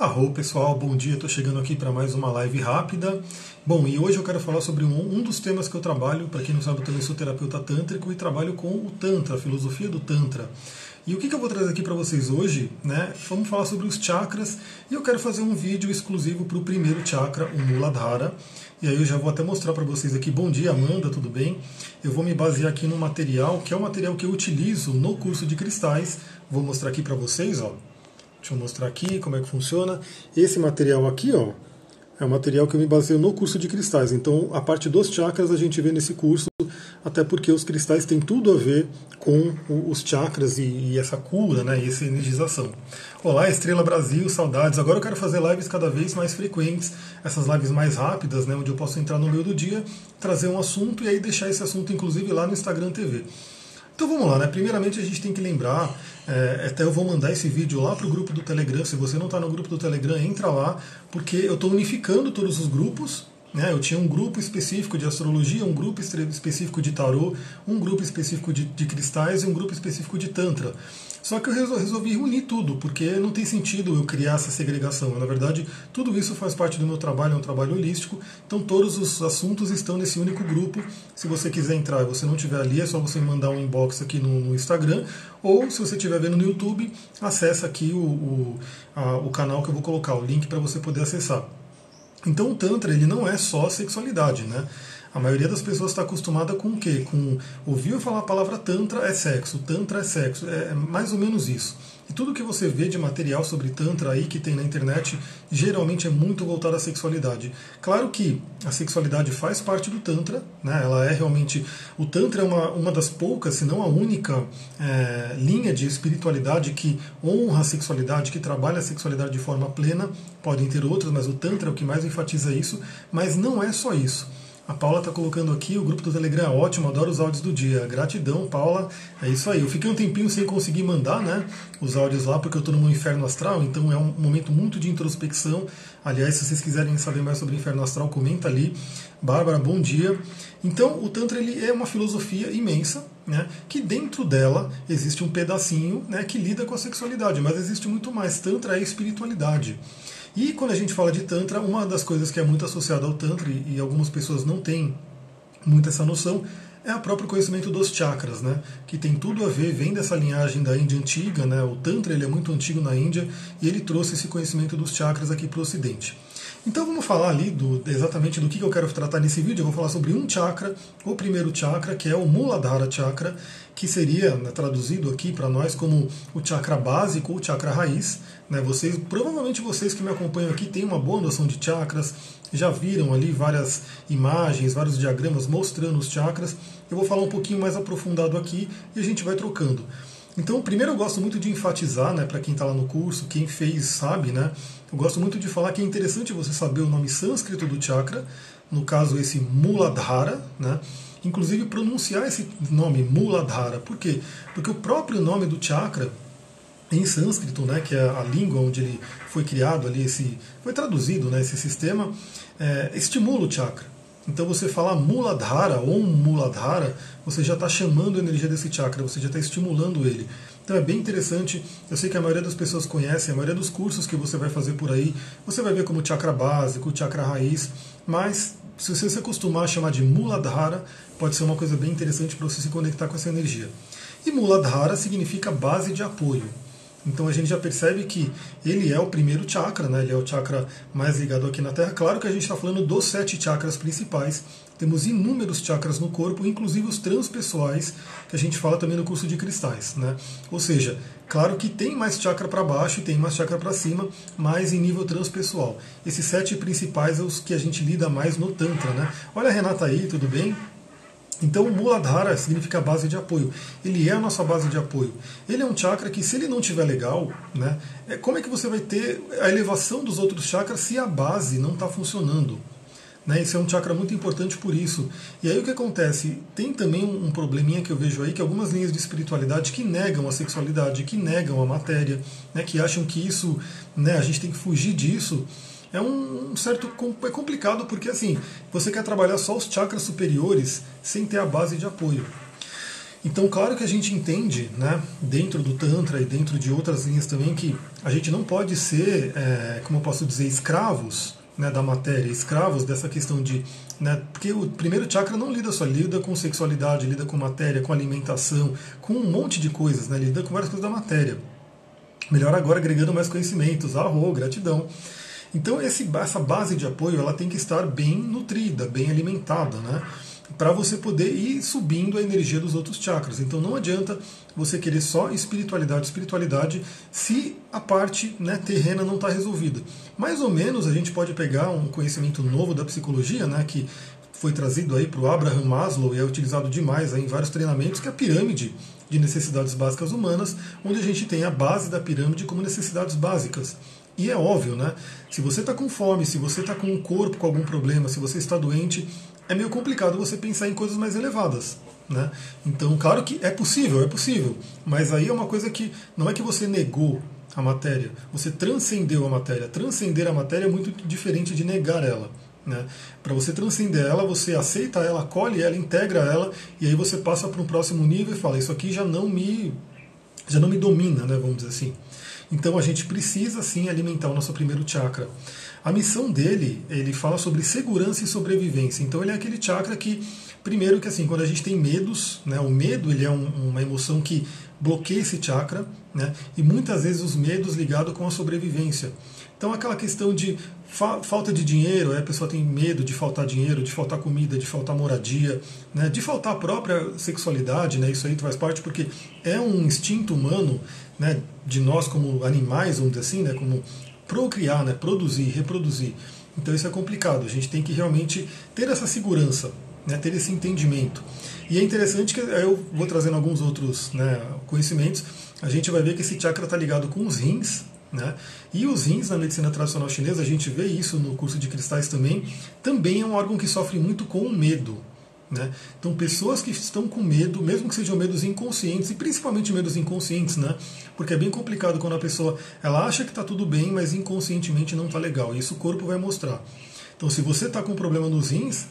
Arro pessoal, bom dia, estou chegando aqui para mais uma live rápida. Bom, e hoje eu quero falar sobre um, um dos temas que eu trabalho, para quem não sabe, eu também sou terapeuta tântrico e trabalho com o Tantra, a filosofia do Tantra. E o que, que eu vou trazer aqui para vocês hoje? Né? Vamos falar sobre os chakras e eu quero fazer um vídeo exclusivo para o primeiro chakra, o Muladhara. E aí eu já vou até mostrar para vocês aqui. Bom dia, Amanda, tudo bem? Eu vou me basear aqui no material, que é o material que eu utilizo no curso de cristais. Vou mostrar aqui para vocês, ó. Deixa eu mostrar aqui como é que funciona. Esse material aqui, ó, é o material que eu me baseio no curso de cristais. Então, a parte dos chakras a gente vê nesse curso, até porque os cristais têm tudo a ver com os chakras e, e essa cura, né, e essa energização. Olá, Estrela Brasil, saudades. Agora eu quero fazer lives cada vez mais frequentes, essas lives mais rápidas, né, onde eu posso entrar no meio do dia, trazer um assunto e aí deixar esse assunto, inclusive, lá no Instagram TV. Então vamos lá, né? Primeiramente a gente tem que lembrar, é, até eu vou mandar esse vídeo lá para o grupo do Telegram. Se você não está no grupo do Telegram, entra lá, porque eu estou unificando todos os grupos. Né? Eu tinha um grupo específico de astrologia, um grupo específico de tarô, um grupo específico de, de cristais e um grupo específico de tantra. Só que eu resolvi unir tudo, porque não tem sentido eu criar essa segregação. Na verdade, tudo isso faz parte do meu trabalho, é um trabalho holístico. Então, todos os assuntos estão nesse único grupo. Se você quiser entrar e você não estiver ali, é só você mandar um inbox aqui no, no Instagram. Ou, se você estiver vendo no YouTube, acessa aqui o, o, a, o canal que eu vou colocar, o link para você poder acessar. Então, o Tantra ele não é só sexualidade, né? A maioria das pessoas está acostumada com o quê? Com ouvir falar a palavra tantra é sexo, tantra é sexo, é, é mais ou menos isso. E tudo que você vê de material sobre Tantra aí que tem na internet geralmente é muito voltado à sexualidade. Claro que a sexualidade faz parte do Tantra, né? ela é realmente. O Tantra é uma, uma das poucas, se não a única, é, linha de espiritualidade que honra a sexualidade, que trabalha a sexualidade de forma plena. Podem ter outras, mas o Tantra é o que mais enfatiza isso. Mas não é só isso. A Paula está colocando aqui, o grupo do Telegram é ótimo, adoro os áudios do dia. Gratidão, Paula. É isso aí. Eu fiquei um tempinho sem conseguir mandar né, os áudios lá, porque eu estou no meu inferno astral, então é um momento muito de introspecção. Aliás, se vocês quiserem saber mais sobre o inferno astral, comenta ali. Bárbara, bom dia. Então, o Tantra ele é uma filosofia imensa, né, que dentro dela existe um pedacinho né, que lida com a sexualidade, mas existe muito mais. Tantra é espiritualidade. E quando a gente fala de Tantra, uma das coisas que é muito associada ao Tantra, e algumas pessoas não têm muito essa noção, é o próprio conhecimento dos chakras, né? que tem tudo a ver, vem dessa linhagem da Índia antiga, né? o Tantra ele é muito antigo na Índia, e ele trouxe esse conhecimento dos chakras aqui para o Ocidente. Então vamos falar ali do, exatamente do que eu quero tratar nesse vídeo. Eu vou falar sobre um chakra, o primeiro chakra, que é o Muladhara Chakra, que seria né, traduzido aqui para nós como o chakra básico ou chakra raiz. Né? Vocês, provavelmente vocês que me acompanham aqui têm uma boa noção de chakras, já viram ali várias imagens, vários diagramas mostrando os chakras. Eu vou falar um pouquinho mais aprofundado aqui e a gente vai trocando. Então, primeiro eu gosto muito de enfatizar, né, para quem está lá no curso, quem fez sabe, né, eu gosto muito de falar que é interessante você saber o nome sânscrito do chakra, no caso esse Muladhara, né? Inclusive pronunciar esse nome Muladhara. Por quê? Porque o próprio nome do chakra em sânscrito, né, que é a língua onde ele foi criado ali, esse, foi traduzido, né, esse sistema, é, estimula o chakra. Então você falar Muladhara ou Muladhara, você já está chamando a energia desse chakra, você já está estimulando ele. Então é bem interessante. Eu sei que a maioria das pessoas conhece, a maioria dos cursos que você vai fazer por aí, você vai ver como chakra básico, chakra raiz, mas se você se acostumar a chamar de Muladhara, pode ser uma coisa bem interessante para você se conectar com essa energia. E Muladhara significa base de apoio. Então a gente já percebe que ele é o primeiro chakra, né? ele é o chakra mais ligado aqui na Terra. Claro que a gente está falando dos sete chakras principais. Temos inúmeros chakras no corpo, inclusive os transpessoais, que a gente fala também no curso de cristais. Né? Ou seja, claro que tem mais chakra para baixo e tem mais chakra para cima, mas em nível transpessoal. Esses sete principais são os que a gente lida mais no Tantra. Né? Olha a Renata aí, tudo bem? Então Muladhara significa base de apoio. Ele é a nossa base de apoio. Ele é um chakra que, se ele não tiver legal, né, é, como é que você vai ter a elevação dos outros chakras se a base não está funcionando? Né, esse é um chakra muito importante por isso. E aí o que acontece? Tem também um probleminha que eu vejo aí, que algumas linhas de espiritualidade que negam a sexualidade, que negam a matéria, né, que acham que isso, né, a gente tem que fugir disso é um, certo é complicado porque assim você quer trabalhar só os chakras superiores sem ter a base de apoio. Então, claro que a gente entende, né, dentro do Tantra e dentro de outras linhas também, que a gente não pode ser, é, como eu posso dizer, escravos né, da matéria, escravos dessa questão de. Né, porque o primeiro chakra não lida só, lida com sexualidade, lida com matéria, com alimentação, com um monte de coisas, né, lida com várias coisas da matéria. Melhor agora agregando mais conhecimentos, arro, gratidão. Então esse, essa base de apoio ela tem que estar bem nutrida, bem alimentada, né? para você poder ir subindo a energia dos outros chakras. Então não adianta você querer só espiritualidade, espiritualidade, se a parte né, terrena não está resolvida. Mais ou menos a gente pode pegar um conhecimento novo da psicologia, né, que foi trazido aí para o Abraham Maslow e é utilizado demais em vários treinamentos, que é a pirâmide de necessidades básicas humanas, onde a gente tem a base da pirâmide como necessidades básicas. E é óbvio, né? Se você está com fome, se você está com o corpo com algum problema, se você está doente, é meio complicado você pensar em coisas mais elevadas. Né? Então, claro que é possível, é possível, mas aí é uma coisa que não é que você negou a matéria, você transcendeu a matéria. Transcender a matéria é muito diferente de negar ela. Né? Para você transcender ela, você aceita ela, acolhe ela, integra ela, e aí você passa para um próximo nível e fala: Isso aqui já não me, já não me domina, né, vamos dizer assim. Então a gente precisa sim alimentar o nosso primeiro chakra. A missão dele, ele fala sobre segurança e sobrevivência. Então ele é aquele chakra que, primeiro que assim, quando a gente tem medos, né, o medo ele é um, uma emoção que bloqueia esse chakra, né, e muitas vezes os medos ligados com a sobrevivência. Então aquela questão de fa falta de dinheiro, a pessoa tem medo de faltar dinheiro, de faltar comida, de faltar moradia, né, de faltar a própria sexualidade, né, isso aí faz parte porque é um instinto humano né, de nós como animais, vamos dizer assim, né, como procriar, né, produzir, reproduzir. Então isso é complicado. A gente tem que realmente ter essa segurança, né, ter esse entendimento. E é interessante que eu vou trazendo alguns outros né, conhecimentos. A gente vai ver que esse chakra está ligado com os rins, né? E os rins na medicina tradicional chinesa, a gente vê isso no curso de cristais também, também é um órgão que sofre muito com o medo. Né? Então, pessoas que estão com medo, mesmo que sejam medos inconscientes, e principalmente medos inconscientes, né? porque é bem complicado quando a pessoa ela acha que está tudo bem, mas inconscientemente não está legal. E isso o corpo vai mostrar. Então, se você está com problema nos rins,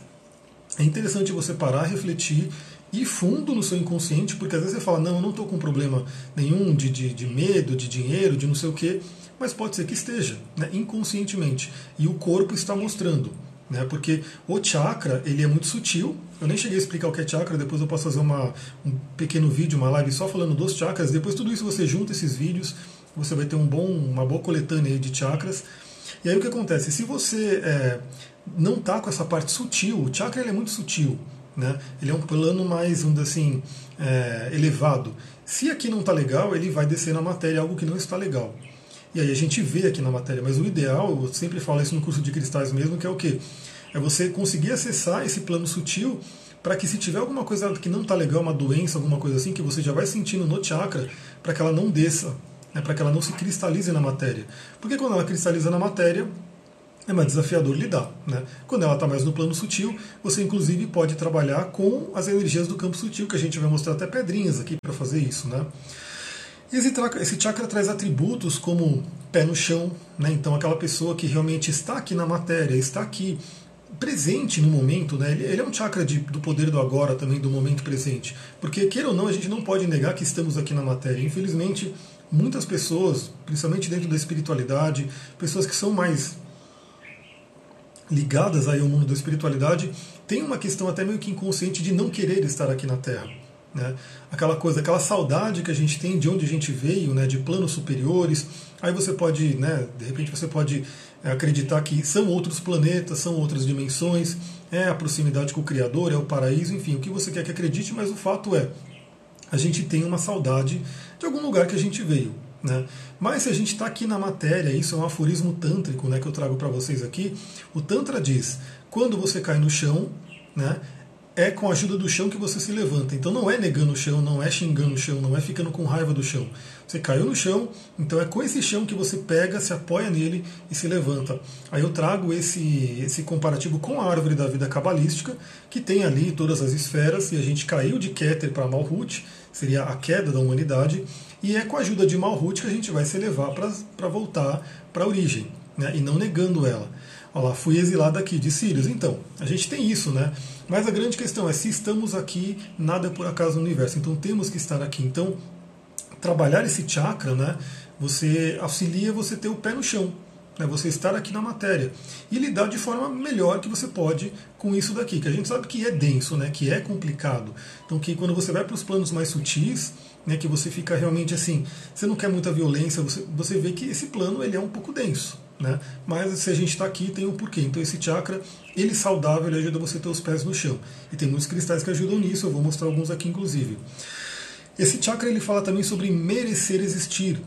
é interessante você parar, refletir ir fundo no seu inconsciente, porque às vezes você fala, não, eu não estou com problema nenhum de, de, de, medo, de dinheiro, de não sei o quê, mas pode ser que esteja, né, inconscientemente. E o corpo está mostrando né? Porque o chakra ele é muito sutil. Eu nem cheguei a explicar o que é chakra. Depois eu posso fazer uma, um pequeno vídeo, uma live só falando dos chakras. Depois tudo isso você junta esses vídeos, você vai ter um bom, uma boa coletânea de chakras. E aí o que acontece? Se você é, não está com essa parte sutil, o chakra ele é muito sutil. Né? Ele é um plano mais, dizer assim, é, elevado. Se aqui não está legal, ele vai descer na matéria algo que não está legal. E aí a gente vê aqui na matéria, mas o ideal, eu sempre falo isso no curso de cristais mesmo, que é o quê? É você conseguir acessar esse plano sutil para que se tiver alguma coisa que não está legal, uma doença, alguma coisa assim, que você já vai sentindo no chakra, para que ela não desça, né, para que ela não se cristalize na matéria. Porque quando ela cristaliza na matéria, é mais desafiador lidar. Né? Quando ela está mais no plano sutil, você inclusive pode trabalhar com as energias do campo sutil, que a gente vai mostrar até pedrinhas aqui para fazer isso. Né? Esse, esse chakra traz atributos como pé no chão, né? então aquela pessoa que realmente está aqui na matéria, está aqui presente no momento, né? ele, ele é um chakra de, do poder do agora também, do momento presente. Porque, queira ou não, a gente não pode negar que estamos aqui na matéria. Infelizmente, muitas pessoas, principalmente dentro da espiritualidade, pessoas que são mais ligadas aí ao mundo da espiritualidade, têm uma questão até meio que inconsciente de não querer estar aqui na Terra. Né? Aquela coisa, aquela saudade que a gente tem de onde a gente veio, né? de planos superiores. Aí você pode, né? de repente você pode é, acreditar que são outros planetas, são outras dimensões, é a proximidade com o Criador, é o paraíso, enfim, o que você quer que acredite, mas o fato é, a gente tem uma saudade de algum lugar que a gente veio. Né? Mas se a gente está aqui na matéria, isso é um aforismo tântrico né, que eu trago para vocês aqui. O Tantra diz: quando você cai no chão, né, é com a ajuda do chão que você se levanta. Então não é negando o chão, não é xingando o chão, não é ficando com raiva do chão. Você caiu no chão, então é com esse chão que você pega, se apoia nele e se levanta. Aí eu trago esse, esse comparativo com a árvore da vida cabalística, que tem ali todas as esferas, e a gente caiu de Keter para Malhut, seria a queda da humanidade, e é com a ajuda de Malhut que a gente vai se elevar para voltar para a origem. né, e não negando ela. Olha lá, fui exilado aqui de Sirius. Então, a gente tem isso, né? Mas a grande questão é se estamos aqui, nada é por acaso no universo. Então temos que estar aqui. Então, trabalhar esse chakra, né? Você auxilia você ter o pé no chão, né? Você estar aqui na matéria e lidar de forma melhor que você pode com isso daqui, que a gente sabe que é denso, né? Que é complicado. Então, que quando você vai para os planos mais sutis, né? Que você fica realmente assim, você não quer muita violência, você, você vê que esse plano ele é um pouco denso. Né? Mas se a gente está aqui, tem um porquê. Então esse chakra, ele saudável, ele ajuda você a ter os pés no chão. E tem muitos cristais que ajudam nisso, eu vou mostrar alguns aqui inclusive. Esse chakra ele fala também sobre merecer existir.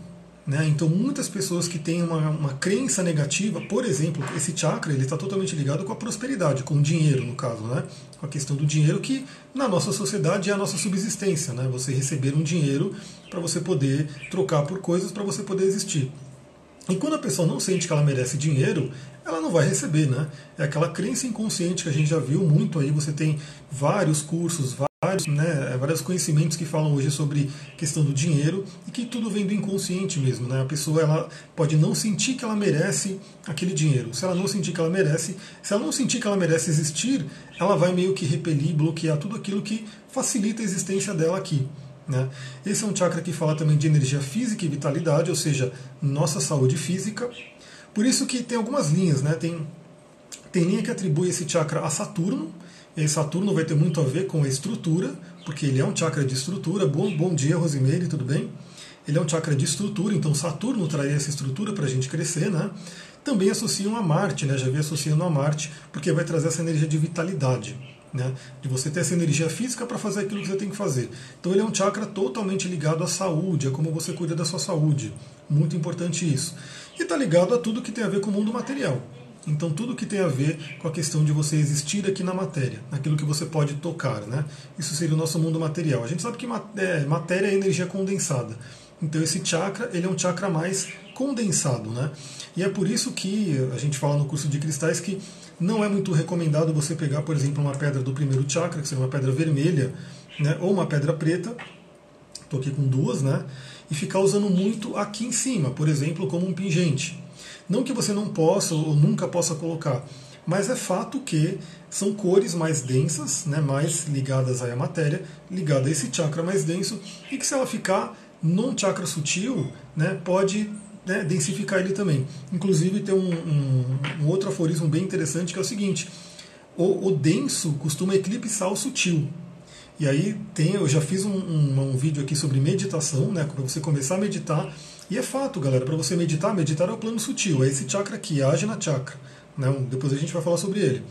Né? Então muitas pessoas que têm uma, uma crença negativa, por exemplo, esse chakra ele está totalmente ligado com a prosperidade, com o dinheiro no caso, né? com a questão do dinheiro que na nossa sociedade é a nossa subsistência, né? você receber um dinheiro para você poder trocar por coisas para você poder existir. E quando a pessoa não sente que ela merece dinheiro, ela não vai receber, né? É aquela crença inconsciente que a gente já viu muito aí. Você tem vários cursos, vários, né, vários conhecimentos que falam hoje sobre questão do dinheiro e que tudo vem do inconsciente mesmo, né? A pessoa ela pode não sentir que ela merece aquele dinheiro. Se ela não sentir que ela merece, se ela não sentir que ela merece existir, ela vai meio que repelir, bloquear tudo aquilo que facilita a existência dela aqui. Né? Esse é um chakra que fala também de energia física e vitalidade, ou seja, nossa saúde física. Por isso que tem algumas linhas, né? tem, tem linha que atribui esse chakra a Saturno, e Saturno vai ter muito a ver com a estrutura, porque ele é um chakra de estrutura. Bom, bom dia, Rosimeire, tudo bem? Ele é um chakra de estrutura, então Saturno traria essa estrutura para a gente crescer, né? Também associam a Marte, né? Já vi associando a Marte, porque vai trazer essa energia de vitalidade né? de você ter essa energia física para fazer aquilo que você tem que fazer. Então ele é um chakra totalmente ligado à saúde, a como você cuida da sua saúde. Muito importante isso. E está ligado a tudo que tem a ver com o mundo material. Então tudo que tem a ver com a questão de você existir aqui na matéria, naquilo que você pode tocar, né? Isso seria o nosso mundo material. A gente sabe que é, matéria é energia condensada. Então esse chakra, ele é um chakra mais condensado, né? E é por isso que a gente fala no curso de cristais que não é muito recomendado você pegar, por exemplo, uma pedra do primeiro chakra, que seria uma pedra vermelha, né, ou uma pedra preta, estou aqui com duas, né, e ficar usando muito aqui em cima, por exemplo, como um pingente. Não que você não possa ou nunca possa colocar, mas é fato que são cores mais densas, né, mais ligadas à matéria, ligada a esse chakra mais denso, e que se ela ficar num chakra sutil, né, pode né, densificar ele também. Inclusive tem um, um, um, outro aforismo bem interessante que é o seguinte: o, o denso costuma eclipsar o sutil. E aí tem, eu já fiz um, um, vídeo aqui sobre meditação, né, para você começar a meditar. E é fato, galera, para você meditar, meditar é o plano sutil, é esse chakra que age na chakra. Né, depois a gente vai falar sobre ele.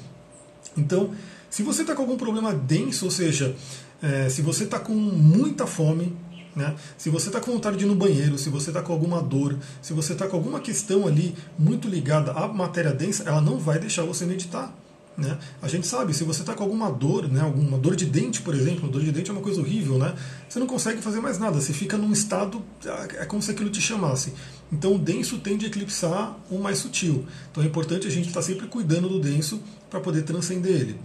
Então, se você está com algum problema denso, ou seja, é, se você está com muita fome, né? Se você está com vontade de ir no banheiro, se você está com alguma dor, se você está com alguma questão ali muito ligada à matéria densa, ela não vai deixar você meditar. Né? A gente sabe, se você está com alguma dor, né, alguma dor de dente, por exemplo, dor de dente é uma coisa horrível, né? Você não consegue fazer mais nada, você fica num estado, é como se aquilo te chamasse. Então o denso tende a eclipsar o mais sutil. Então é importante a gente estar tá sempre cuidando do denso para poder transcender ele.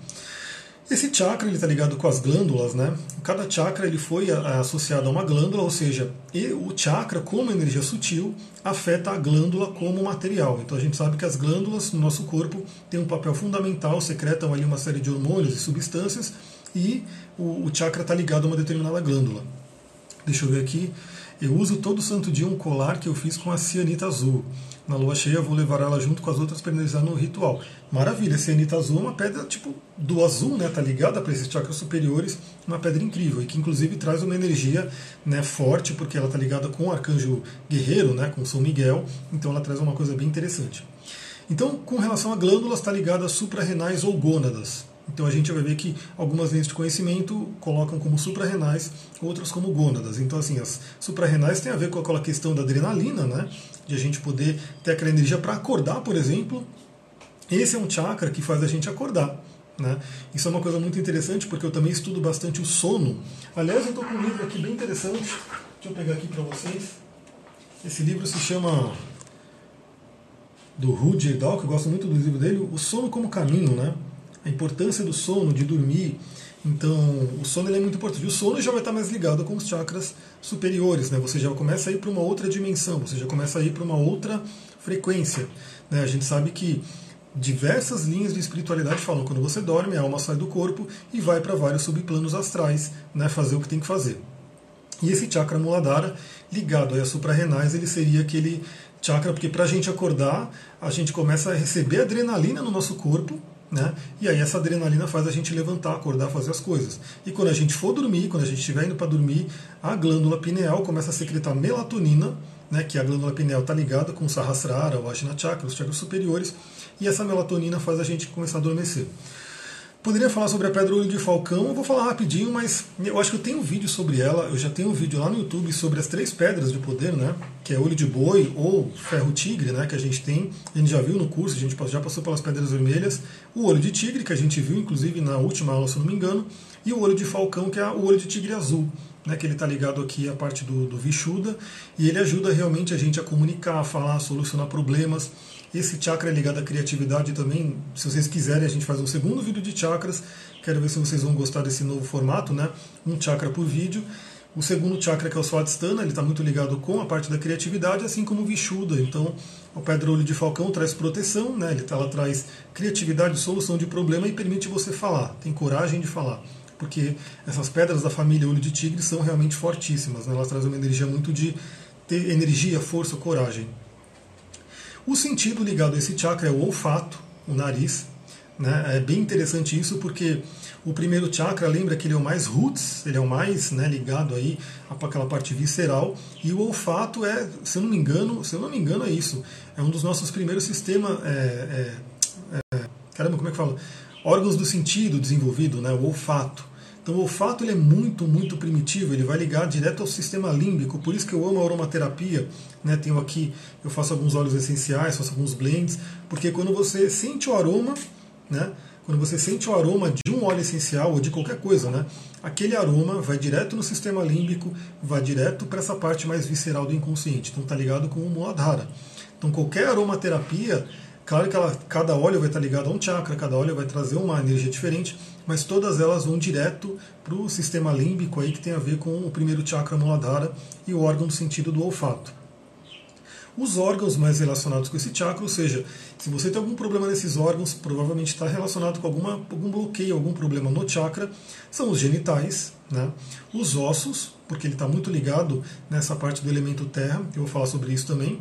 Esse chakra está ligado com as glândulas, né? Cada chakra ele foi associado a uma glândula, ou seja, o chakra, como energia sutil, afeta a glândula como material. Então a gente sabe que as glândulas no nosso corpo têm um papel fundamental, secretam ali uma série de hormônios e substâncias, e o, o chakra está ligado a uma determinada glândula. Deixa eu ver aqui. Eu uso todo santo dia um colar que eu fiz com a cianita azul. Na lua cheia vou levar ela junto com as outras para energizar no ritual. Maravilha, cianita azul é uma pedra tipo do azul, né? Tá ligada para esses chakras superiores, uma pedra incrível e que inclusive traz uma energia, né, forte porque ela tá ligada com o arcanjo guerreiro, né, com São Miguel. Então ela traz uma coisa bem interessante. Então, com relação a glândulas, está ligada a suprarrenais ou gônadas. Então a gente vai ver que algumas linhas de conhecimento colocam como suprarrenais, outras como gônadas. Então assim, as suprarrenais têm a ver com aquela questão da adrenalina, né? De a gente poder ter aquela energia para acordar, por exemplo. Esse é um chakra que faz a gente acordar. Né? Isso é uma coisa muito interessante porque eu também estudo bastante o sono. Aliás, eu estou com um livro aqui bem interessante. Deixa eu pegar aqui para vocês. Esse livro se chama do Rudy Dahl, que eu gosto muito do livro dele, O Sono como Caminho, né? A importância do sono, de dormir. Então, o sono é muito importante. O sono já vai estar mais ligado com os chakras superiores, né? Você já começa a ir para uma outra dimensão, você já começa a ir para uma outra frequência. Né? A gente sabe que diversas linhas de espiritualidade falam quando você dorme, a alma sai do corpo e vai para vários subplanos astrais, né, fazer o que tem que fazer. E esse chakra muladhara, ligado aí a suprarrenais, ele seria aquele chakra, porque para a gente acordar, a gente começa a receber adrenalina no nosso corpo, né? E aí essa adrenalina faz a gente levantar, acordar, fazer as coisas. E quando a gente for dormir, quando a gente estiver indo para dormir, a glândula pineal começa a secretar melatonina, né, que a glândula pineal está ligada com o Sahasrara, o Ajna Chakra, os chakras superiores, e essa melatonina faz a gente começar a adormecer. Poderia falar sobre a pedra olho de falcão, eu vou falar rapidinho, mas eu acho que eu tenho um vídeo sobre ela, eu já tenho um vídeo lá no YouTube sobre as três pedras de poder, né? Que é olho de boi ou ferro tigre, né? Que a gente tem, a gente já viu no curso, a gente já passou pelas pedras vermelhas, o olho de tigre, que a gente viu inclusive na última aula, se não me engano, e o olho de falcão, que é o olho de tigre azul, né? Que ele está ligado aqui à parte do, do Vishuddha, e ele ajuda realmente a gente a comunicar, a falar, a solucionar problemas. Esse chakra é ligado à criatividade também. Se vocês quiserem, a gente faz um segundo vídeo de chakras. Quero ver se vocês vão gostar desse novo formato, né? Um chakra por vídeo. O segundo chakra, que é o Swadhisthana, ele está muito ligado com a parte da criatividade, assim como o Vishuddha. Então, o pedra olho de falcão traz proteção, né? Ele ela traz criatividade, solução de problema e permite você falar. Tem coragem de falar. Porque essas pedras da família olho de tigre são realmente fortíssimas. Né? Elas trazem uma energia muito de ter energia, força, coragem. O sentido ligado a esse chakra é o olfato, o nariz. Né? É bem interessante isso porque o primeiro chakra, lembra que ele é o mais roots, ele é o mais né, ligado aí àquela parte visceral, e o olfato é, se eu não me engano, se eu não me engano é isso, é um dos nossos primeiros sistemas, é, é, é, caramba, como é que fala? Órgãos do sentido desenvolvido, né, o olfato. Então o olfato ele é muito, muito primitivo, ele vai ligar direto ao sistema límbico, por isso que eu amo a aromaterapia, né? tenho aqui, eu faço alguns óleos essenciais, faço alguns blends, porque quando você sente o aroma, né? quando você sente o aroma de um óleo essencial ou de qualquer coisa, né? aquele aroma vai direto no sistema límbico, vai direto para essa parte mais visceral do inconsciente, então está ligado com o Muladhara. Então qualquer aromaterapia Claro que ela, cada óleo vai estar ligado a um chakra, cada óleo vai trazer uma energia diferente, mas todas elas vão direto para o sistema límbico aí que tem a ver com o primeiro chakra Muladhara e o órgão do sentido do olfato. Os órgãos mais relacionados com esse chakra, ou seja, se você tem algum problema nesses órgãos, provavelmente está relacionado com alguma, algum bloqueio, algum problema no chakra, são os genitais, né? os ossos, porque ele está muito ligado nessa parte do elemento terra, eu vou falar sobre isso também,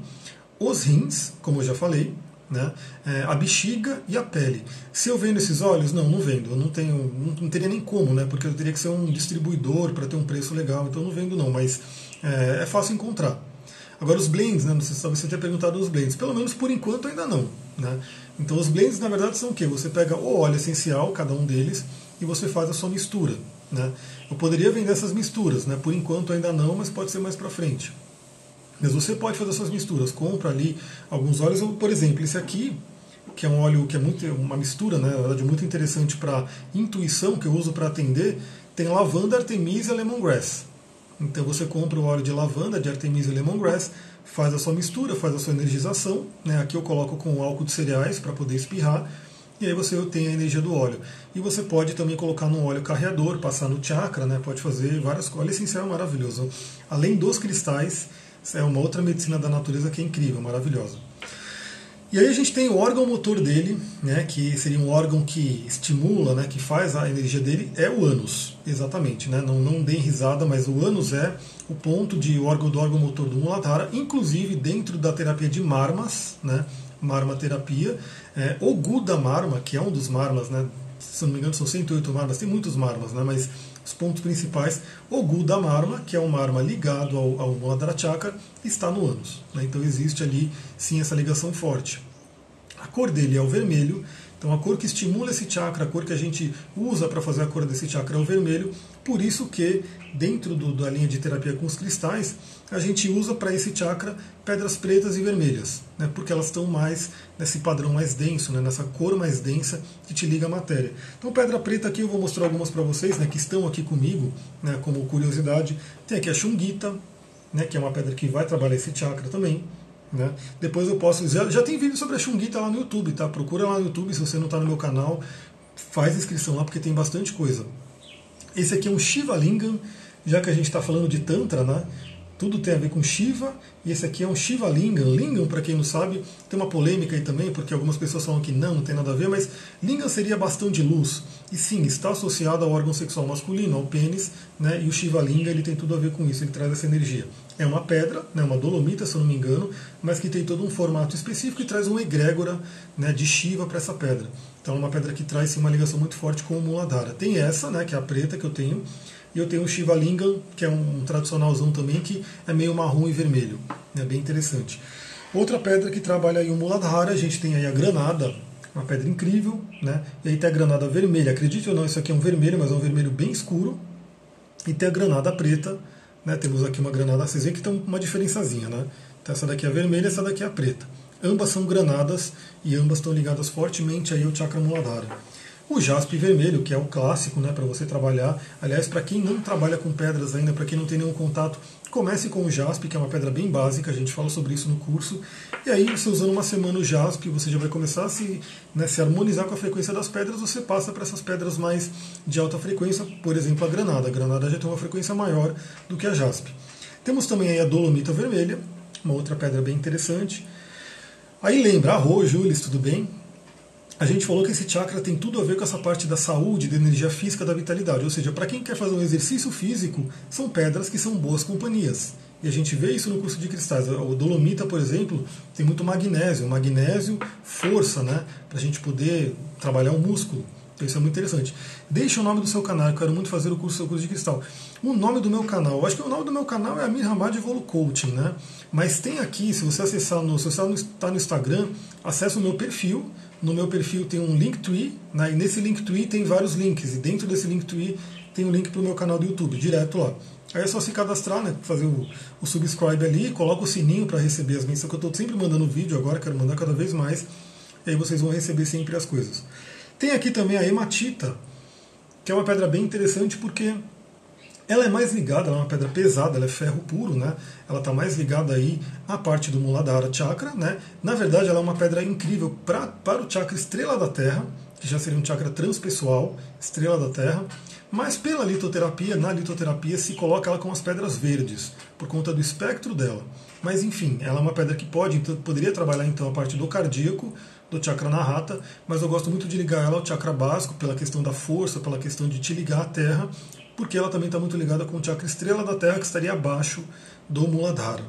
os rins, como eu já falei, né? É, a bexiga e a pele. Se eu vendo esses óleos, não, não vendo. Eu não tenho, não, não teria nem como, né? Porque eu teria que ser um distribuidor para ter um preço legal. Então não vendo não, mas é, é fácil encontrar. Agora os blends, né? Não sei se você tinha perguntado os blends. Pelo menos por enquanto ainda não. Né? Então os blends na verdade são o quê? Você pega o óleo essencial, cada um deles, e você faz a sua mistura. Né? Eu poderia vender essas misturas, né? Por enquanto ainda não, mas pode ser mais para frente. Mas você pode fazer suas misturas, compra ali alguns óleos, por exemplo, esse aqui, que é um óleo que é muito uma mistura, né, na verdade, muito interessante para intuição, que eu uso para atender, tem lavanda, artemisia e lemongrass. Então você compra o óleo de lavanda, de artemisia e lemongrass, faz a sua mistura, faz a sua energização. Né? Aqui eu coloco com álcool de cereais para poder espirrar. E aí você tem a energia do óleo. E você pode também colocar no óleo carreador, passar no chakra, né? pode fazer várias coisas. Óleo essencial é maravilhoso. Além dos cristais, é uma outra medicina da natureza que é incrível, maravilhosa. E aí a gente tem o órgão motor dele, né, que seria um órgão que estimula, né, que faz a energia dele, é o ânus, exatamente. Né, não, não deem risada, mas o ânus é o ponto de órgão do órgão motor do Muladhara, inclusive dentro da terapia de marmas, né, marmaterapia, é, o Guda Marma, que é um dos marmas, né, se não me engano são 108 marmas, tem muitos marmas, né, mas os pontos principais, o Gu da Marma, que é um marma ligado ao, ao Muladhara Chakra, está no ânus. Né? Então existe ali sim essa ligação forte. A cor dele é o vermelho, então a cor que estimula esse chakra, a cor que a gente usa para fazer a cor desse chakra é o vermelho. Por isso que dentro do, da linha de terapia com os cristais, a gente usa para esse chakra pedras pretas e vermelhas, né, porque elas estão mais nesse padrão mais denso, né, nessa cor mais densa que te liga à matéria. Então pedra preta aqui eu vou mostrar algumas para vocês, né, que estão aqui comigo, né, como curiosidade. Tem aqui a Shungita, né, que é uma pedra que vai trabalhar esse chakra também. Né? Depois eu posso. Já, já tem vídeo sobre a Xunguita lá no YouTube, tá? Procura lá no YouTube, se você não está no meu canal, faz inscrição lá porque tem bastante coisa. Esse aqui é um Shiva Lingam, já que a gente está falando de Tantra, né? Tudo tem a ver com Shiva, e esse aqui é um Shiva Lingam. Lingam, para quem não sabe, tem uma polêmica aí também, porque algumas pessoas falam que não, não tem nada a ver, mas Lingam seria bastão de luz. E sim, está associado ao órgão sexual masculino, ao pênis, né? e o Shiva Linga ele tem tudo a ver com isso, ele traz essa energia. É uma pedra, né, uma dolomita, se eu não me engano, mas que tem todo um formato específico e traz uma egrégora né, de Shiva para essa pedra. Então é uma pedra que traz sim, uma ligação muito forte com o Muladhara. Tem essa, né, que é a preta que eu tenho, e eu tenho o Shiva Lingam, que é um tradicionalzão também, que é meio marrom e vermelho. É bem interessante. Outra pedra que trabalha aí o Muladhara, a gente tem aí a granada, uma pedra incrível, né? E aí tem a granada vermelha. Acredite ou não, isso aqui é um vermelho, mas é um vermelho bem escuro. E tem a granada preta, né? Temos aqui uma granada, vocês veem que tem uma diferençazinha, né? Então essa daqui é a vermelha, essa daqui é a preta. Ambas são granadas e ambas estão ligadas fortemente aí ao chakra Muladhara. O jaspe vermelho, que é o clássico né, para você trabalhar. Aliás, para quem não trabalha com pedras ainda, para quem não tem nenhum contato, comece com o jaspe, que é uma pedra bem básica, a gente fala sobre isso no curso. E aí, você usando uma semana o jaspe, você já vai começar a se, né, se harmonizar com a frequência das pedras, você passa para essas pedras mais de alta frequência, por exemplo, a granada. A granada já tem uma frequência maior do que a jaspe. Temos também aí a dolomita vermelha, uma outra pedra bem interessante. Aí lembra, arroz, Jules, tudo bem? A gente falou que esse chakra tem tudo a ver com essa parte da saúde, da energia física, da vitalidade. Ou seja, para quem quer fazer um exercício físico, são pedras que são boas companhias. E a gente vê isso no curso de cristais. O dolomita, por exemplo, tem muito magnésio. Magnésio, força, né? Para a gente poder trabalhar o músculo. Então isso é muito interessante. Deixe o nome do seu canal, eu quero muito fazer o curso, curso de cristal. O nome do meu canal, eu acho que o nome do meu canal é Amir Hamad Evolu Coaching, né? Mas tem aqui, se você acessar no, se você está no Instagram, acesse o meu perfil no meu perfil tem um Linktree, né, e nesse Linktree tem vários links, e dentro desse Linktree tem um link para o meu canal do YouTube, direto lá. Aí é só se cadastrar, né, fazer o, o subscribe ali, coloca o sininho para receber as mensagens, que eu estou sempre mandando vídeo agora, quero mandar cada vez mais, e aí vocês vão receber sempre as coisas. Tem aqui também a hematita, que é uma pedra bem interessante porque ela é mais ligada, ela é uma pedra pesada, ela é ferro puro, né? Ela está mais ligada aí à parte do Muladhara Chakra, né? Na verdade, ela é uma pedra incrível pra, para o chakra Estrela da Terra, que já seria um chakra transpessoal, Estrela da Terra. Mas pela litoterapia, na litoterapia se coloca ela com as pedras verdes, por conta do espectro dela. Mas enfim, ela é uma pedra que pode, então, poderia trabalhar então a parte do cardíaco, do chakra narrata, mas eu gosto muito de ligar ela ao chakra básico, pela questão da força, pela questão de te ligar à terra, porque ela também está muito ligada com o chakra estrela da Terra, que estaria abaixo do Muladhara.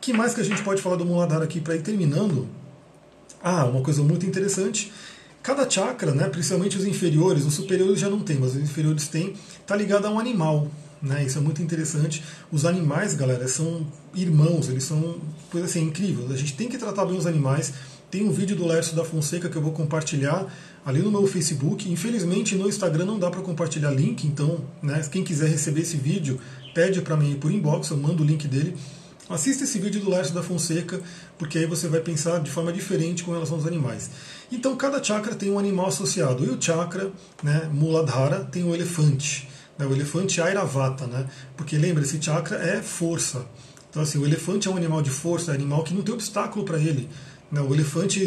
Que mais que a gente pode falar do Muladhara aqui para ir terminando? Ah, uma coisa muito interessante. Cada chakra, né, principalmente os inferiores, os superiores já não tem, mas os inferiores têm, está ligado a um animal. Né, isso é muito interessante. Os animais, galera, são irmãos, eles são coisa assim incrível. A gente tem que tratar bem os animais. Tem um vídeo do Lércio da Fonseca que eu vou compartilhar ali no meu Facebook. Infelizmente no Instagram não dá para compartilhar link, então né, quem quiser receber esse vídeo, pede para mim por inbox, eu mando o link dele. Assista esse vídeo do Lércio da Fonseca, porque aí você vai pensar de forma diferente com relação aos animais. Então cada chakra tem um animal associado. E o chakra, né, Muladhara, tem o elefante. Né, o elefante Airavata, né? Porque lembra, esse chakra é força. Então assim, o elefante é um animal de força, é um animal que não tem obstáculo para ele. Não, o elefante,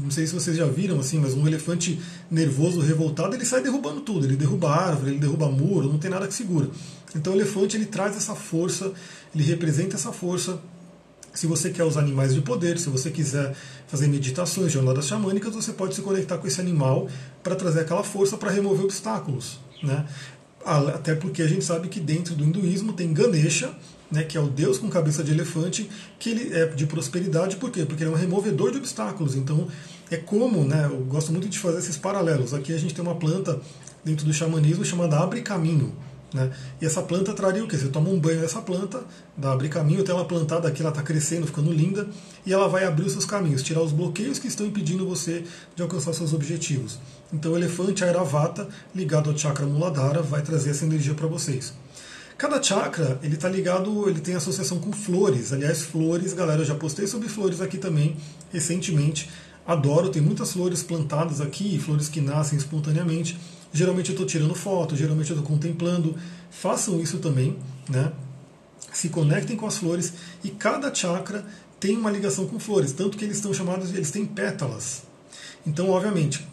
não sei se vocês já viram assim, mas um elefante nervoso, revoltado, ele sai derrubando tudo. Ele derruba árvore, ele derruba muro, não tem nada que segura. Então o elefante ele traz essa força, ele representa essa força. Se você quer os animais de poder, se você quiser fazer meditações, jornadas xamânicas, você pode se conectar com esse animal para trazer aquela força para remover obstáculos. Né? Até porque a gente sabe que dentro do hinduísmo tem Ganesha, né, que é o Deus com cabeça de elefante, que ele é de prosperidade, por quê? Porque ele é um removedor de obstáculos. Então, é como, né, eu gosto muito de fazer esses paralelos. Aqui a gente tem uma planta dentro do xamanismo chamada Abre Caminho. Né? E essa planta traria o quê? Você toma um banho dessa planta, dá abre caminho, tem ela plantada aqui, ela está crescendo, ficando linda, e ela vai abrir os seus caminhos, tirar os bloqueios que estão impedindo você de alcançar seus objetivos. Então o elefante Airavata, ligado ao chakra Muladhara, vai trazer essa energia para vocês. Cada chakra, ele está ligado, ele tem associação com flores. Aliás, flores, galera, eu já postei sobre flores aqui também recentemente. Adoro, tem muitas flores plantadas aqui, flores que nascem espontaneamente. Geralmente eu estou tirando foto, geralmente eu estou contemplando. Façam isso também, né? Se conectem com as flores e cada chakra tem uma ligação com flores, tanto que eles estão chamados, eles têm pétalas. Então, obviamente,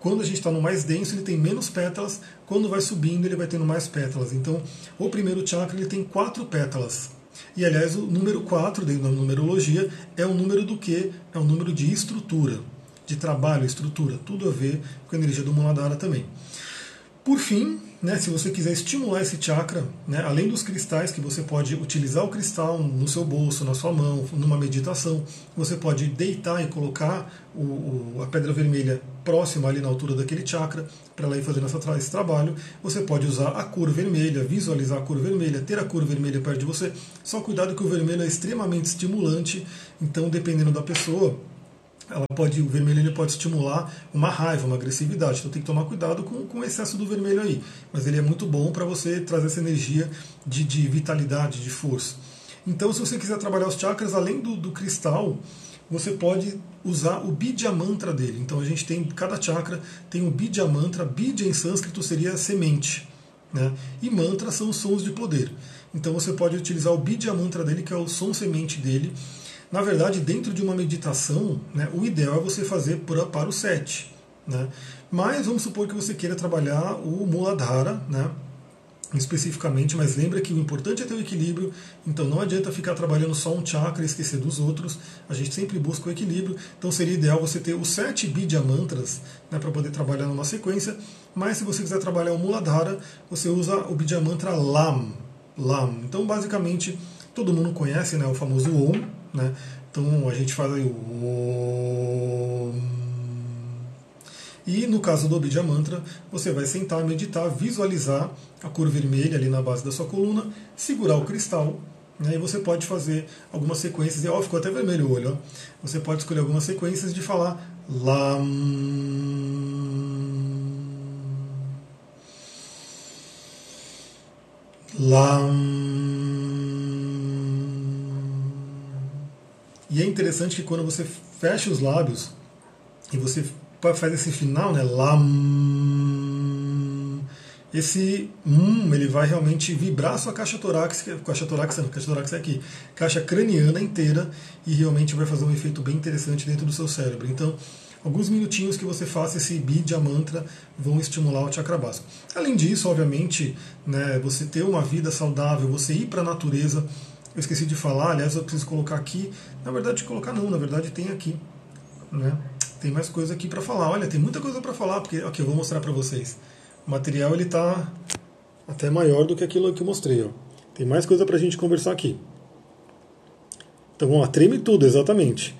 quando a gente está no mais denso, ele tem menos pétalas. Quando vai subindo, ele vai tendo mais pétalas. Então, o primeiro chakra ele tem quatro pétalas. E aliás, o número 4 dentro da numerologia é o número do que? É o número de estrutura, de trabalho, estrutura, tudo a ver com a energia do Muladhara também. Por fim, né, se você quiser estimular esse chakra, né, além dos cristais, que você pode utilizar o cristal no seu bolso, na sua mão, numa meditação, você pode deitar e colocar o, o, a pedra vermelha próxima ali na altura daquele chakra, para ela ir fazendo essa, esse trabalho. Você pode usar a cor vermelha, visualizar a cor vermelha, ter a cor vermelha perto de você. Só cuidado que o vermelho é extremamente estimulante, então dependendo da pessoa, ela pode, o vermelho ele pode estimular uma raiva, uma agressividade. Então tem que tomar cuidado com, com o excesso do vermelho aí. Mas ele é muito bom para você trazer essa energia de, de, vitalidade, de força. Então, se você quiser trabalhar os chakras, além do, do cristal, você pode usar o Bidya Mantra dele. Então a gente tem, cada chakra tem um Bidya Mantra. Bidya em sânscrito seria semente. Né? E mantra são os sons de poder. Então você pode utilizar o Bidya Mantra dele, que é o som semente dele na verdade, dentro de uma meditação, né, o ideal é você fazer para, para o sete. Né? Mas vamos supor que você queira trabalhar o Muladhara, né, especificamente, mas lembra que o importante é ter o equilíbrio, então não adianta ficar trabalhando só um chakra e esquecer dos outros, a gente sempre busca o equilíbrio, então seria ideal você ter os sete Bidya Mantras né, para poder trabalhar numa sequência, mas se você quiser trabalhar o Muladhara, você usa o Bidya Mantra Lam. Lam. Então, basicamente, todo mundo conhece né, o famoso Om, né? Então a gente faz aí o. E no caso do Obidya Mantra, você vai sentar, meditar, visualizar a cor vermelha ali na base da sua coluna, segurar o cristal, né, e você pode fazer algumas sequências, e ó, ficou até vermelho o olho, ó. você pode escolher algumas sequências de falar Lam. Lam. E é interessante que quando você fecha os lábios e você faz esse final, né, lam, esse hum, ele vai realmente vibrar a sua caixa torácica, caixa torácica, caixa torácica é aqui, caixa craniana inteira e realmente vai fazer um efeito bem interessante dentro do seu cérebro. Então, alguns minutinhos que você faça esse Bidya mantra vão estimular o chakra básico. Além disso, obviamente, né, você ter uma vida saudável, você ir para a natureza, eu esqueci de falar, aliás, eu preciso colocar aqui. Na verdade, colocar não, na verdade tem aqui. Né? Tem mais coisa aqui para falar. Olha, tem muita coisa para falar, porque aqui eu vou mostrar para vocês. O material ele está até maior do que aquilo que eu mostrei. Ó. Tem mais coisa para a gente conversar aqui. Então, ó, treme tudo, exatamente.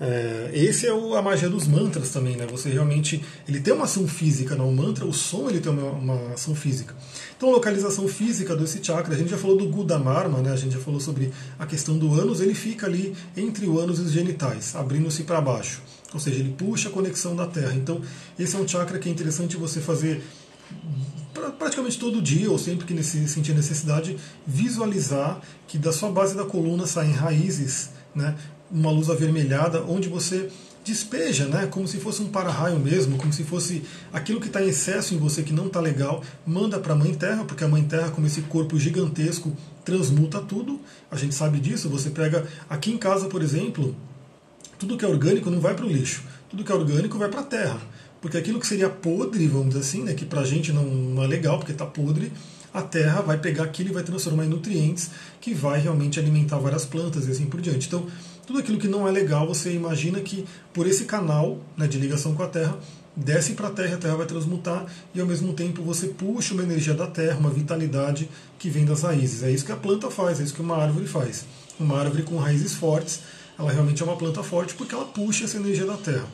É, esse é o, a magia dos mantras também, né? Você realmente ele tem uma ação física, não? O mantra, o som ele tem uma, uma, ação física. Então, localização física desse chakra, a gente já falou do Gudamarma, né? A gente já falou sobre a questão do ânus, ele fica ali entre o ânus e os genitais, abrindo-se para baixo. Ou seja, ele puxa a conexão da Terra. Então, esse é um chakra que é interessante você fazer praticamente todo dia, ou sempre que sentir necessidade, visualizar que da sua base da coluna saem raízes né, uma luz avermelhada, onde você despeja, né, como se fosse um para-raio mesmo, como se fosse aquilo que está em excesso em você que não está legal, manda para a Mãe Terra, porque a Mãe Terra, como esse corpo gigantesco, transmuta tudo. A gente sabe disso. Você pega aqui em casa, por exemplo, tudo que é orgânico não vai para o lixo, tudo que é orgânico vai para a terra. Porque aquilo que seria podre, vamos dizer assim, né, que para a gente não, não é legal, porque está podre, a terra vai pegar aquilo e vai transformar em nutrientes que vai realmente alimentar várias plantas e assim por diante. Então, tudo aquilo que não é legal, você imagina que por esse canal né, de ligação com a Terra, desce para a Terra, a Terra vai transmutar e ao mesmo tempo você puxa uma energia da Terra, uma vitalidade que vem das raízes. É isso que a planta faz, é isso que uma árvore faz. Uma árvore com raízes fortes, ela realmente é uma planta forte porque ela puxa essa energia da Terra.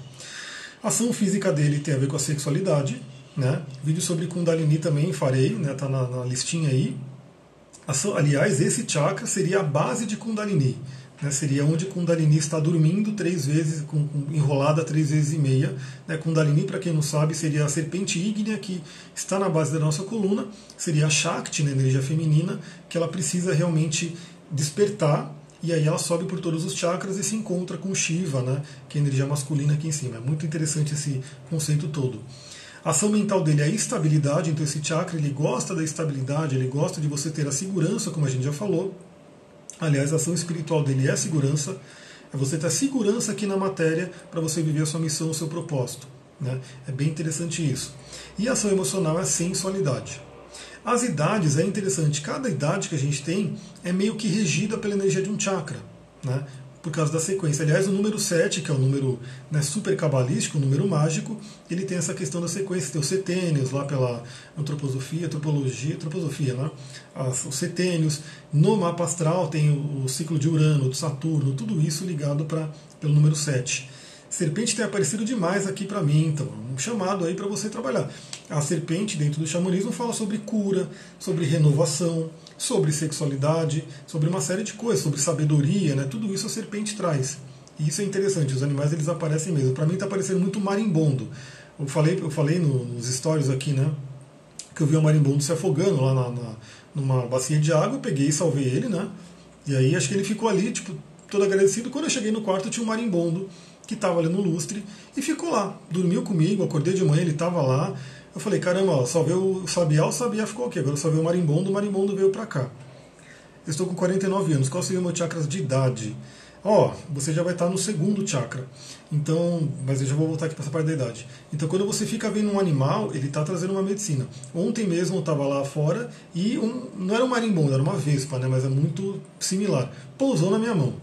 A ação física dele tem a ver com a sexualidade, né? Vídeo sobre Kundalini também farei, né? Tá na, na listinha aí. Aliás, esse chakra seria a base de Kundalini. Né, seria onde Kundalini está dormindo três vezes, com, com, enrolada três vezes e meia. Né, Kundalini, para quem não sabe, seria a serpente ígnea que está na base da nossa coluna, seria a Shakti, né, energia feminina, que ela precisa realmente despertar e aí ela sobe por todos os chakras e se encontra com Shiva, né, que é a energia masculina aqui em cima. É muito interessante esse conceito todo. A ação mental dele é a estabilidade, então esse chakra ele gosta da estabilidade, ele gosta de você ter a segurança, como a gente já falou. Aliás, a ação espiritual dele é a segurança. É você ter segurança aqui na matéria para você viver a sua missão, o seu propósito. Né? É bem interessante isso. E a ação emocional é a sensualidade. As idades é interessante, cada idade que a gente tem é meio que regida pela energia de um chakra, né? Por causa da sequência. Aliás, o número 7, que é o número né, super cabalístico, o número mágico, ele tem essa questão da sequência. Tem os setênios lá pela antroposofia, antropologia, antroposofia, né? As, os setênios. No mapa astral tem o, o ciclo de Urano, de Saturno, tudo isso ligado pra, pelo número 7. Serpente tem aparecido demais aqui para mim, então um chamado aí para você trabalhar. A serpente dentro do xamanismo fala sobre cura, sobre renovação, sobre sexualidade, sobre uma série de coisas, sobre sabedoria, né? Tudo isso a serpente traz. E isso é interessante, os animais eles aparecem mesmo. Para mim está parecendo muito marimbondo. Eu falei, eu falei nos stories aqui, né? Que eu vi o marimbondo se afogando lá na, na, numa bacia de água, eu peguei e salvei ele, né? E aí acho que ele ficou ali, tipo, todo agradecido. Quando eu cheguei no quarto, tinha um marimbondo que estava ali no lustre e ficou lá. Dormiu comigo, acordei de manhã, ele estava lá. Eu falei, caramba, ó, veio o Sabiá, o Sabiá ficou aqui. Agora só veio o Marimbondo, o Marimbondo veio para cá. Eu estou com 49 anos. Qual seria o meu chakras de idade? Ó, você já vai estar no segundo chakra. Então, mas eu já vou voltar aqui para essa parte da idade. Então, quando você fica vendo um animal, ele está trazendo uma medicina. Ontem mesmo eu estava lá fora e um, não era um marimbondo, era uma vespa, né? Mas é muito similar. Pousou na minha mão.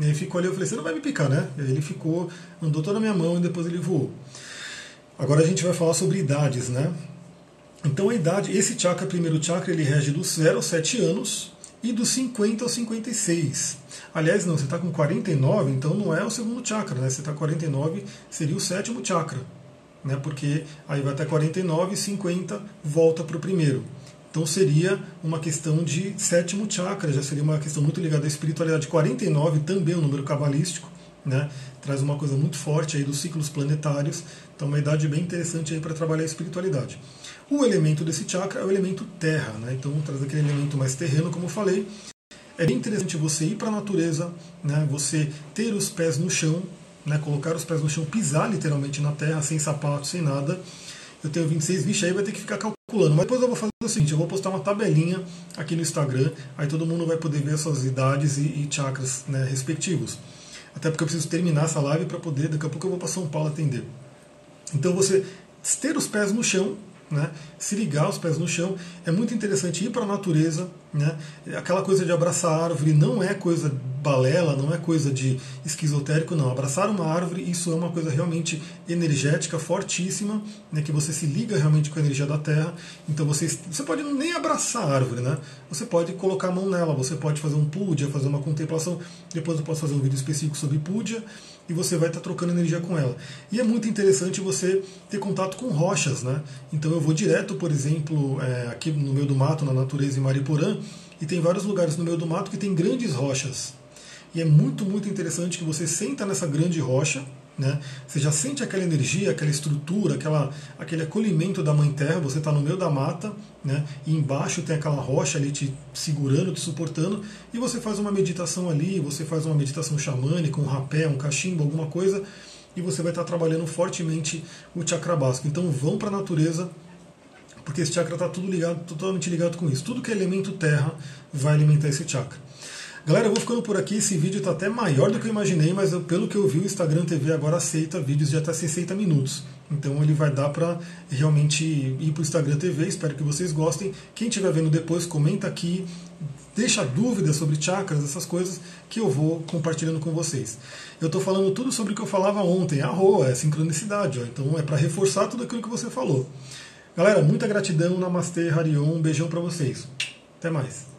E aí ficou ali, eu falei, você não vai me picar, né? Ele ficou, andou toda na minha mão e depois ele voou. Agora a gente vai falar sobre idades, né? Então a idade, esse chakra, primeiro chakra, ele rege dos 0 aos 7 anos e dos 50 aos 56. Aliás, não, você está com 49, então não é o segundo chakra, né? Você está com 49, seria o sétimo chakra, né? Porque aí vai até 49 e 50 volta para o primeiro. Então seria uma questão de sétimo chakra, já seria uma questão muito ligada à espiritualidade. 49 também é um número cabalístico, né? traz uma coisa muito forte aí dos ciclos planetários. Então uma idade bem interessante aí para trabalhar a espiritualidade. O elemento desse chakra é o elemento terra, né? então traz aquele elemento mais terreno, como eu falei. É bem interessante você ir para a natureza, né? você ter os pés no chão, né? colocar os pés no chão, pisar literalmente na terra, sem sapato, sem nada. Eu tenho 26, vixe, aí vai ter que ficar calculando calculando. Mas depois eu vou fazer o seguinte: eu vou postar uma tabelinha aqui no Instagram, aí todo mundo vai poder ver as suas idades e, e chakras né, respectivos. Até porque eu preciso terminar essa live para poder, daqui a pouco eu vou para São Paulo atender. Então você ter os pés no chão, né? se ligar os pés no chão. É muito interessante ir para a natureza. Né? Aquela coisa de abraçar a árvore não é coisa balela, não é coisa de esquizotérico, não. Abraçar uma árvore, isso é uma coisa realmente energética, fortíssima, né? que você se liga realmente com a energia da Terra. Então você, você pode nem abraçar a árvore, né? você pode colocar a mão nela, você pode fazer um puja, fazer uma contemplação. Depois eu posso fazer um vídeo específico sobre puja e você vai estar trocando energia com ela. E é muito interessante você ter contato com rochas, né? Então eu vou direto, por exemplo, é, aqui no meio do mato, na natureza em Mariporã, e tem vários lugares no meio do mato que tem grandes rochas. E é muito, muito interessante que você senta nessa grande rocha, né? Você já sente aquela energia, aquela estrutura, aquela, aquele acolhimento da Mãe Terra. Você está no meio da mata, né? e embaixo tem aquela rocha ali te segurando, te suportando, e você faz uma meditação ali, você faz uma meditação xamânica, um rapé, um cachimbo, alguma coisa, e você vai estar trabalhando fortemente o chakra básico. Então vão para a natureza, porque esse chakra está tudo ligado, totalmente ligado com isso. Tudo que é elemento terra vai alimentar esse chakra. Galera, eu vou ficando por aqui. Esse vídeo está até maior do que eu imaginei, mas eu, pelo que eu vi, o Instagram TV agora aceita vídeos de até 60 minutos. Então ele vai dar para realmente ir para o Instagram TV. Espero que vocês gostem. Quem estiver vendo depois, comenta aqui, deixa dúvidas sobre chakras, essas coisas que eu vou compartilhando com vocês. Eu estou falando tudo sobre o que eu falava ontem. Arroa, é sincronicidade. Ó. Então é para reforçar tudo aquilo que você falou. Galera, muita gratidão. Namastê, Harion. Um beijão para vocês. Até mais.